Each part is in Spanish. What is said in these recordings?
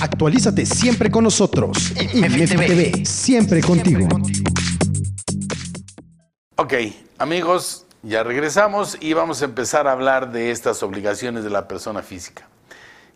Actualízate siempre con nosotros. TV, siempre contigo. Ok, amigos, ya regresamos y vamos a empezar a hablar de estas obligaciones de la persona física.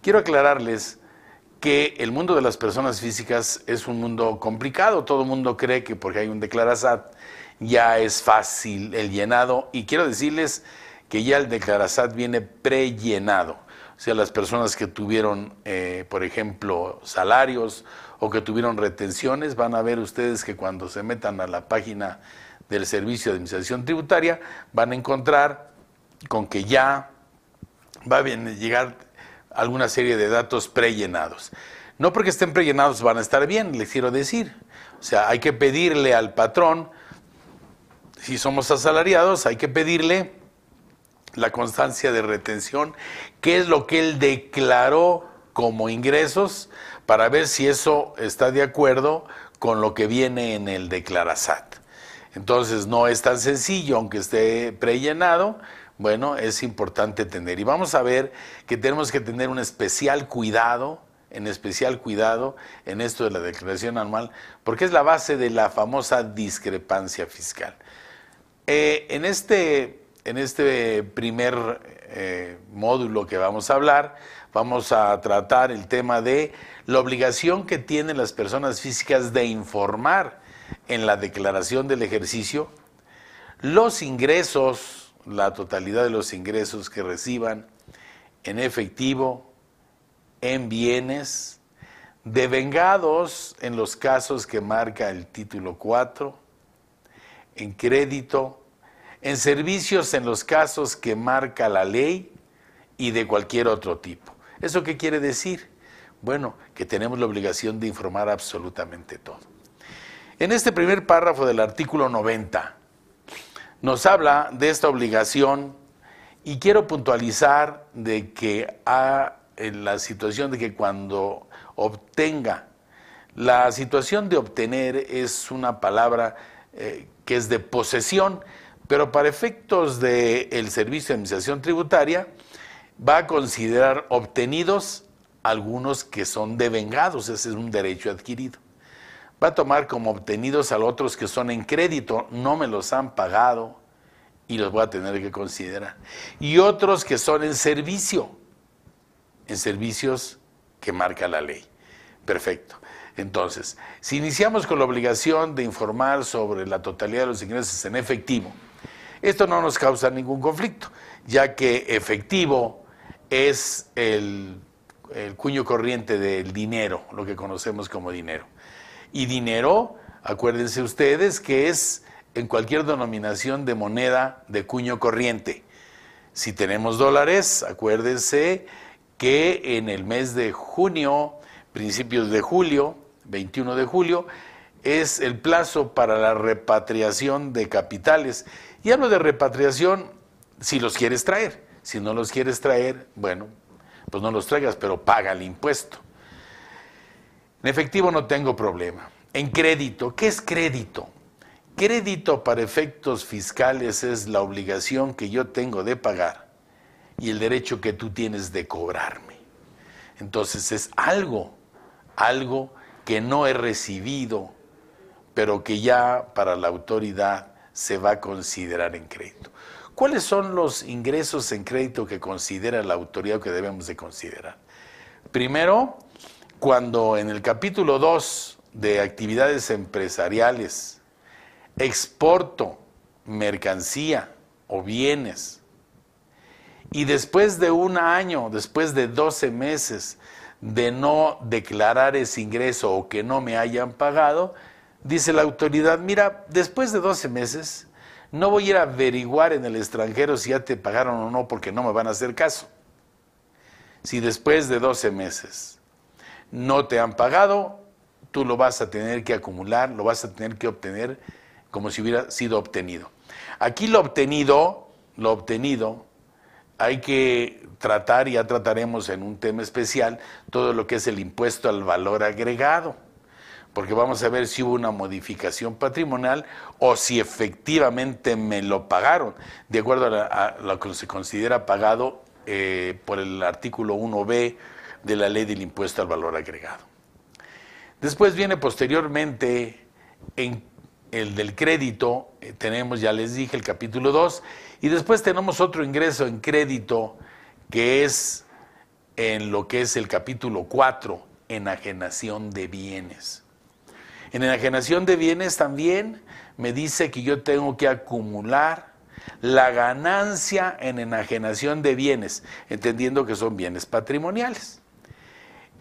Quiero aclararles que el mundo de las personas físicas es un mundo complicado. Todo el mundo cree que porque hay un declarasat ya es fácil el llenado y quiero decirles que ya el declarasat viene prellenado. O sea, las personas que tuvieron, eh, por ejemplo, salarios o que tuvieron retenciones, van a ver ustedes que cuando se metan a la página del Servicio de Administración Tributaria, van a encontrar con que ya va a llegar alguna serie de datos prellenados. No porque estén prellenados van a estar bien, les quiero decir. O sea, hay que pedirle al patrón, si somos asalariados, hay que pedirle la constancia de retención, qué es lo que él declaró como ingresos, para ver si eso está de acuerdo con lo que viene en el declarasat. Entonces no es tan sencillo, aunque esté prellenado, bueno, es importante tener. Y vamos a ver que tenemos que tener un especial cuidado, en especial cuidado en esto de la declaración anual, porque es la base de la famosa discrepancia fiscal. Eh, en, este, en este primer eh, módulo que vamos a hablar, vamos a tratar el tema de la obligación que tienen las personas físicas de informar en la declaración del ejercicio los ingresos la totalidad de los ingresos que reciban en efectivo, en bienes, devengados en los casos que marca el título 4, en crédito, en servicios en los casos que marca la ley y de cualquier otro tipo. ¿Eso qué quiere decir? Bueno, que tenemos la obligación de informar absolutamente todo. En este primer párrafo del artículo 90, nos habla de esta obligación y quiero puntualizar de que en la situación de que cuando obtenga, la situación de obtener es una palabra eh, que es de posesión, pero para efectos del Servicio de Administración Tributaria va a considerar obtenidos algunos que son devengados, ese es un derecho adquirido va a tomar como obtenidos a los otros que son en crédito, no me los han pagado y los voy a tener que considerar. Y otros que son en servicio, en servicios que marca la ley. Perfecto. Entonces, si iniciamos con la obligación de informar sobre la totalidad de los ingresos en efectivo, esto no nos causa ningún conflicto, ya que efectivo es el, cuño corriente del dinero, lo que conocemos como dinero. Y dinero, acuérdense ustedes que es en cualquier denominación de moneda de cuño corriente. Si tenemos dólares, acuérdense que en el mes de junio, principios de julio, 21 de julio, es el plazo para la repatriación de capitales. Y hablo de repatriación si los quieres traer. Si no los quieres traer, bueno, pues no los traigas, pero paga el impuesto. En efectivo no tengo problema. En crédito, ¿qué es crédito? Crédito para efectos fiscales es la obligación que yo tengo de pagar y el derecho que tú tienes de cobrarme. Entonces es algo, algo que no he recibido, pero que ya para la autoridad se va a considerar en crédito. ¿Cuáles son los ingresos en crédito que considera la autoridad que debemos de considerar? Primero, cuando en el capítulo 2 de actividades empresariales exporto mercancía o bienes y después de un año, después de 12 meses de no declarar ese ingreso o que no me hayan pagado, dice la autoridad, mira, después de 12 meses no voy a ir a averiguar en el extranjero si ya te pagaron o no porque no me van a hacer caso. Si después de 12 meses no te han pagado, tú lo vas a tener que acumular, lo vas a tener que obtener como si hubiera sido obtenido. Aquí lo obtenido, lo obtenido, hay que tratar, ya trataremos en un tema especial, todo lo que es el impuesto al valor agregado, porque vamos a ver si hubo una modificación patrimonial o si efectivamente me lo pagaron, de acuerdo a, lo que se considera pagado eh, por el artículo 1b de la ley del impuesto al valor agregado. Después viene posteriormente en el del crédito, eh, tenemos, ya les dije, el capítulo 2, y después tenemos otro ingreso en crédito que es en lo que es el capítulo 4, enajenación de bienes. En enajenación de bienes también me dice que yo tengo que acumular la ganancia en enajenación de bienes, entendiendo que son bienes patrimoniales.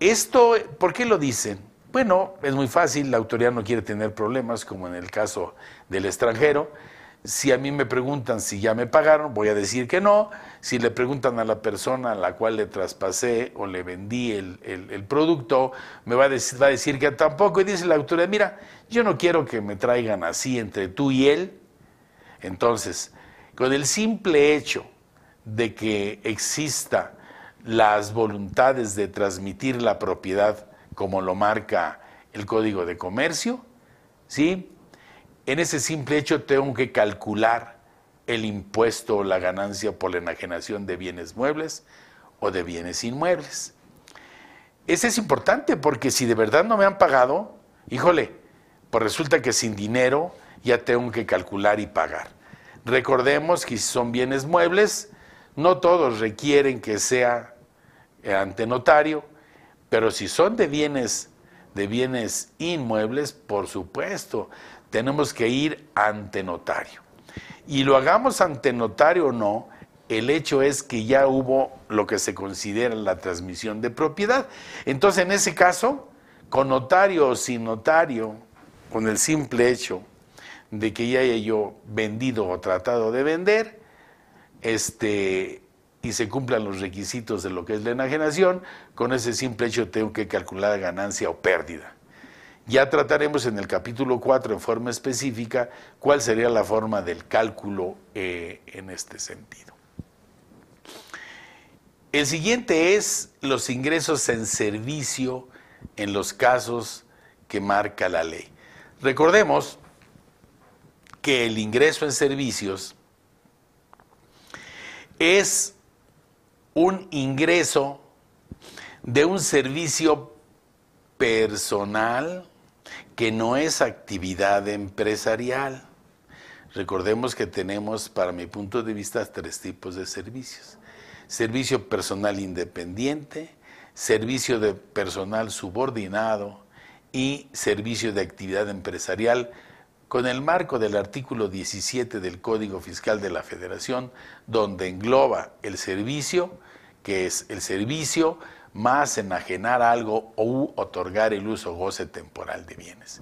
Esto, ¿por qué lo dicen? Bueno, es muy fácil, la autoridad no quiere tener problemas, como en el caso del extranjero. Si a mí me preguntan si ya me pagaron, voy a decir que no. Si le preguntan a la persona a la cual le traspasé o le vendí el, producto, me va a, decir, va a decir que tampoco. Y dice la autoridad, mira, yo no quiero que me traigan así entre tú y él. Entonces, con el simple hecho de que exista las voluntades de transmitir la propiedad como lo marca el Código de Comercio, ¿sí? En ese simple hecho tengo que calcular el impuesto o la ganancia por la enajenación de bienes muebles o de bienes inmuebles. Ese es importante porque si de verdad no me han pagado, híjole, pues resulta que sin dinero ya tengo que calcular y pagar. Recordemos que si son bienes muebles, no todos requieren que sea ante notario, pero si son de bienes, de bienes inmuebles, por supuesto, tenemos que ir ante notario. Y lo hagamos ante notario o no, el hecho es que ya hubo lo que se considera la transmisión de propiedad. Entonces, en ese caso, con notario o sin notario, con el simple hecho de que ya haya yo vendido o tratado de vender, este, y se cumplan los requisitos de lo que es la enajenación, con ese simple hecho tengo que calcular ganancia o pérdida. Ya trataremos en el capítulo 4 en forma específica cuál sería la forma del cálculo eh, en este sentido. El siguiente es los ingresos en servicio en los casos que marca la ley. Recordemos que el ingreso en servicios es un ingreso de un servicio personal que no es actividad empresarial. Recordemos que tenemos, para mi punto de vista, tres tipos de servicios. Servicio personal independiente, servicio de personal subordinado y servicio de actividad empresarial con el marco del artículo 17 del Código Fiscal de la Federación, donde engloba el servicio, que es el servicio más enajenar algo o otorgar el uso o goce temporal de bienes.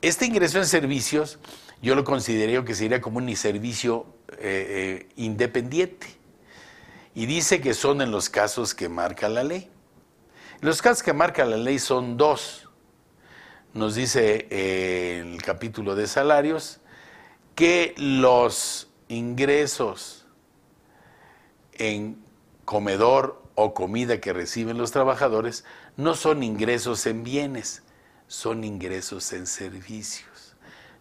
Este ingreso en servicios yo lo considero que sería como un servicio eh, eh, independiente. Y dice que son en los casos que marca la ley. Los casos que marca la ley son dos. Nos dice eh, el capítulo de salarios que los ingresos en comedor o comida que reciben los trabajadores no son ingresos en bienes, son ingresos en servicios.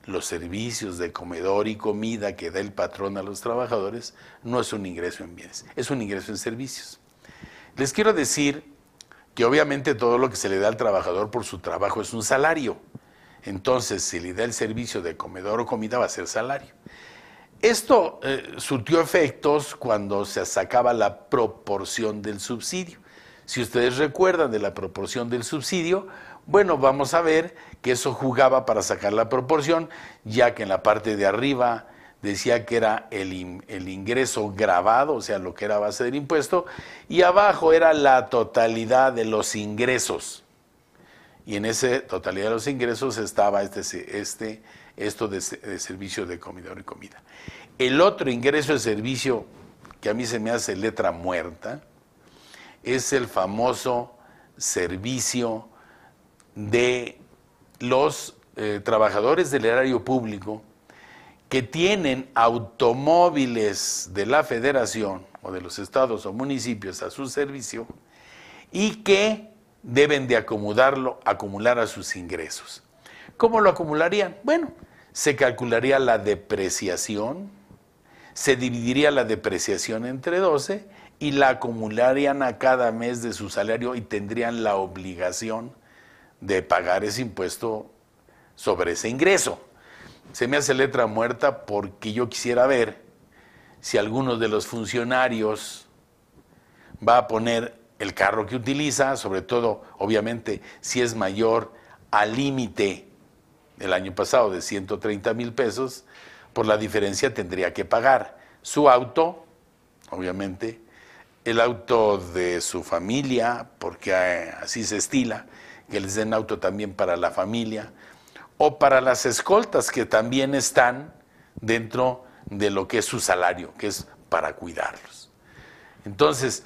Los servicios de comedor y comida que da el patrón a los trabajadores no es un ingreso en bienes, es un ingreso en servicios. Les quiero decir que obviamente todo lo que se le da al trabajador por su trabajo es un salario. Entonces, si le da el servicio de comedor o comida, va a ser salario. Esto eh, surtió efectos cuando se sacaba la proporción del subsidio. Si ustedes recuerdan de la proporción del subsidio, bueno, vamos a ver que eso jugaba para sacar la proporción, ya que en la parte de arriba decía que era el, ingreso grabado, o sea, lo que era base del impuesto, y abajo era la totalidad de los ingresos. Y en esa totalidad de los ingresos estaba este, este esto de, servicio de comedor y comida. El otro ingreso de servicio que a mí se me hace letra muerta es el famoso servicio de los eh, trabajadores del erario público que tienen automóviles de la federación o de los estados o municipios a su servicio y que deben de acomodarlo, acumular a sus ingresos. ¿Cómo lo acumularían? Bueno, se calcularía la depreciación, se dividiría la depreciación entre 12 y la acumularían a cada mes de su salario y tendrían la obligación de pagar ese impuesto sobre ese ingreso. Se me hace letra muerta porque yo quisiera ver si alguno de los funcionarios va a poner el carro que utiliza, sobre todo, obviamente, si es mayor al límite del año pasado de 130 mil pesos, por la diferencia tendría que pagar su auto, obviamente, el auto de su familia, porque eh, así se estila, que les den auto también para la familia, o para las escoltas que también están dentro de lo que es su salario, que es para cuidarlos. Entonces,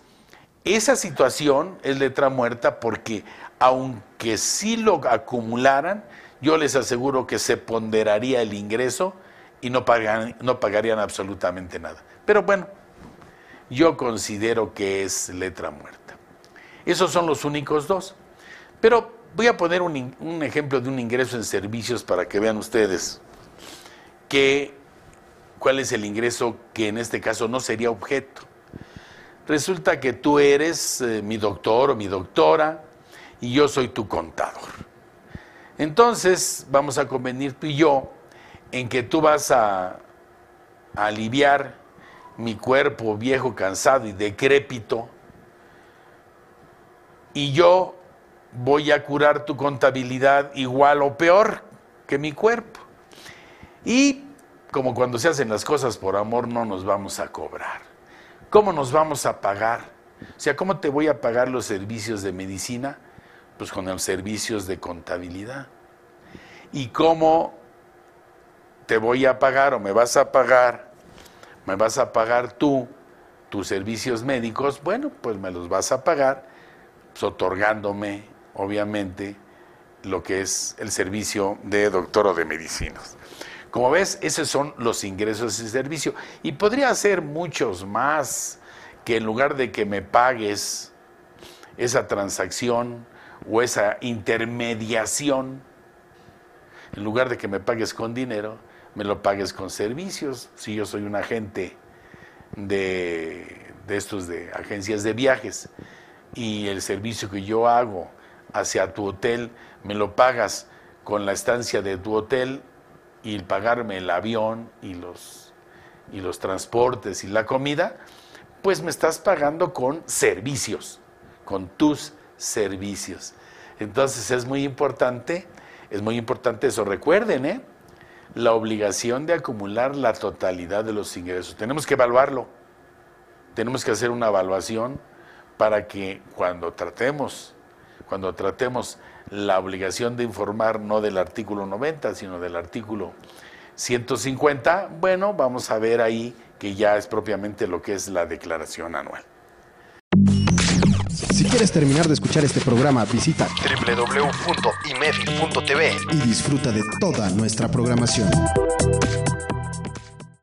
esa situación es letra muerta porque aunque sí lo acumularan, yo les aseguro que se ponderaría el ingreso y no, no pagarían absolutamente nada. Pero bueno, yo considero que es letra muerta. Esos son los únicos dos. Pero voy a poner un, un ejemplo de un ingreso en servicios para que vean ustedes que, cuál es el ingreso que en este caso no sería objeto. Resulta que tú eres eh, mi doctor o mi doctora y yo soy tu contador. Entonces vamos a convenir tú y yo en que tú vas a aliviar mi cuerpo viejo, cansado y decrépito, y yo voy a curar tu contabilidad igual o peor que mi cuerpo. Y como cuando se hacen las cosas por amor, no nos vamos a cobrar. ¿Cómo nos vamos a pagar? O sea, ¿cómo te voy a pagar los servicios de medicina? Pues con los servicios de contabilidad. ¿Y cómo te voy a pagar o me vas a pagar me vas a pagar tú tus servicios médicos, bueno, pues me los vas a pagar pues, otorgándome, obviamente, lo que es el servicio de doctor o de medicinas. Como ves, esos son los ingresos de servicio. Y podría ser muchos más que en lugar de que me pagues esa transacción o esa intermediación, en lugar de que me pagues con dinero, me lo pagues con servicios. Si yo soy un agente de, de estos de agencias de viajes y el servicio que yo hago hacia tu hotel me lo pagas con la estancia de tu hotel y pagarme el avión y los, y los transportes y la comida, pues me estás pagando con servicios, con tus servicios. Entonces es muy importante, es muy importante eso. Recuerden, ¿eh? la obligación de acumular la totalidad de los ingresos. Tenemos que evaluarlo, tenemos que hacer una evaluación para que cuando tratemos, cuando tratemos la obligación de informar no del artículo 90, sino del artículo 150, bueno, vamos a ver ahí que ya es propiamente lo que es la declaración anual. Si quieres terminar de escuchar este programa, visita www.imedi.tv y disfruta de toda nuestra programación.